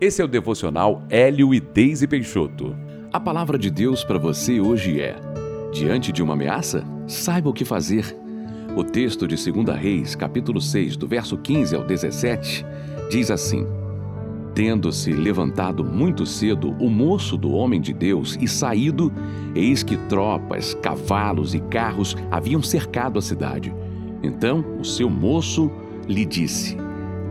Esse é o devocional Hélio e Deise Peixoto. A palavra de Deus para você hoje é: Diante de uma ameaça, saiba o que fazer. O texto de 2 Reis, capítulo 6, do verso 15 ao 17, diz assim: Tendo-se levantado muito cedo o moço do homem de Deus e saído, eis que tropas, cavalos e carros haviam cercado a cidade. Então o seu moço lhe disse: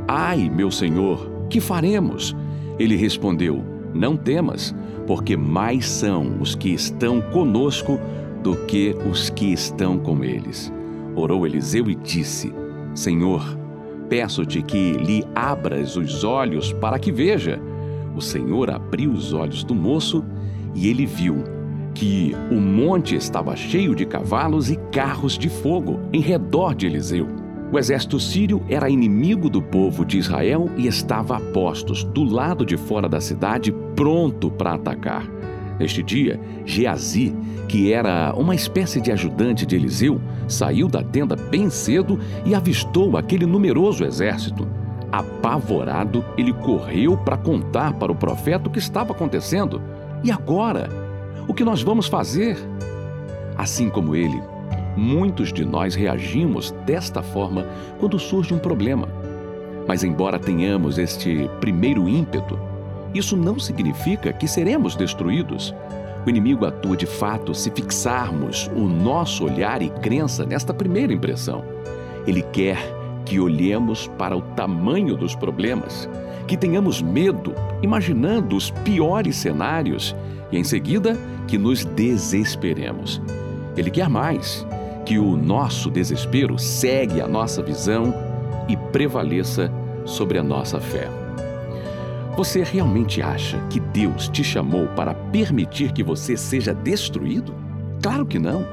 Ai, meu senhor, que faremos? Ele respondeu: Não temas, porque mais são os que estão conosco do que os que estão com eles. Orou Eliseu e disse: Senhor, peço-te que lhe abras os olhos para que veja. O Senhor abriu os olhos do moço e ele viu que o monte estava cheio de cavalos e carros de fogo em redor de Eliseu. O exército sírio era inimigo do povo de Israel e estava a postos do lado de fora da cidade, pronto para atacar. Neste dia, Geazi, que era uma espécie de ajudante de Eliseu, saiu da tenda bem cedo e avistou aquele numeroso exército. Apavorado, ele correu para contar para o profeta o que estava acontecendo. E agora? O que nós vamos fazer? Assim como ele, Muitos de nós reagimos desta forma quando surge um problema. Mas, embora tenhamos este primeiro ímpeto, isso não significa que seremos destruídos. O inimigo atua de fato se fixarmos o nosso olhar e crença nesta primeira impressão. Ele quer que olhemos para o tamanho dos problemas, que tenhamos medo, imaginando os piores cenários e, em seguida, que nos desesperemos. Ele quer mais que o nosso desespero segue a nossa visão e prevaleça sobre a nossa fé. Você realmente acha que Deus te chamou para permitir que você seja destruído? Claro que não.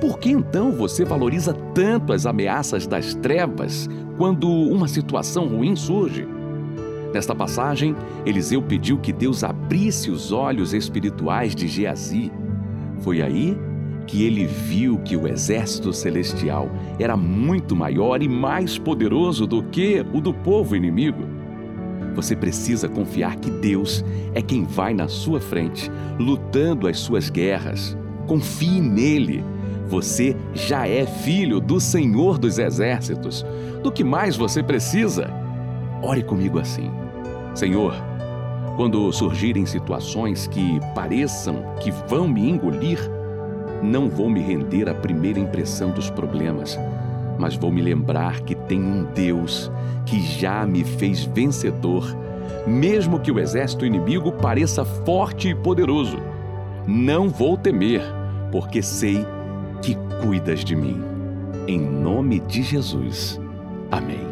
Por que então você valoriza tanto as ameaças das trevas quando uma situação ruim surge? Nesta passagem, Eliseu pediu que Deus abrisse os olhos espirituais de Geazi. Foi aí que ele viu que o exército celestial era muito maior e mais poderoso do que o do povo inimigo. Você precisa confiar que Deus é quem vai na sua frente, lutando as suas guerras. Confie nele. Você já é filho do Senhor dos Exércitos. Do que mais você precisa? Ore comigo assim: Senhor, quando surgirem situações que pareçam que vão me engolir, não vou me render à primeira impressão dos problemas, mas vou me lembrar que tem um Deus que já me fez vencedor, mesmo que o exército inimigo pareça forte e poderoso. Não vou temer, porque sei que cuidas de mim. Em nome de Jesus. Amém.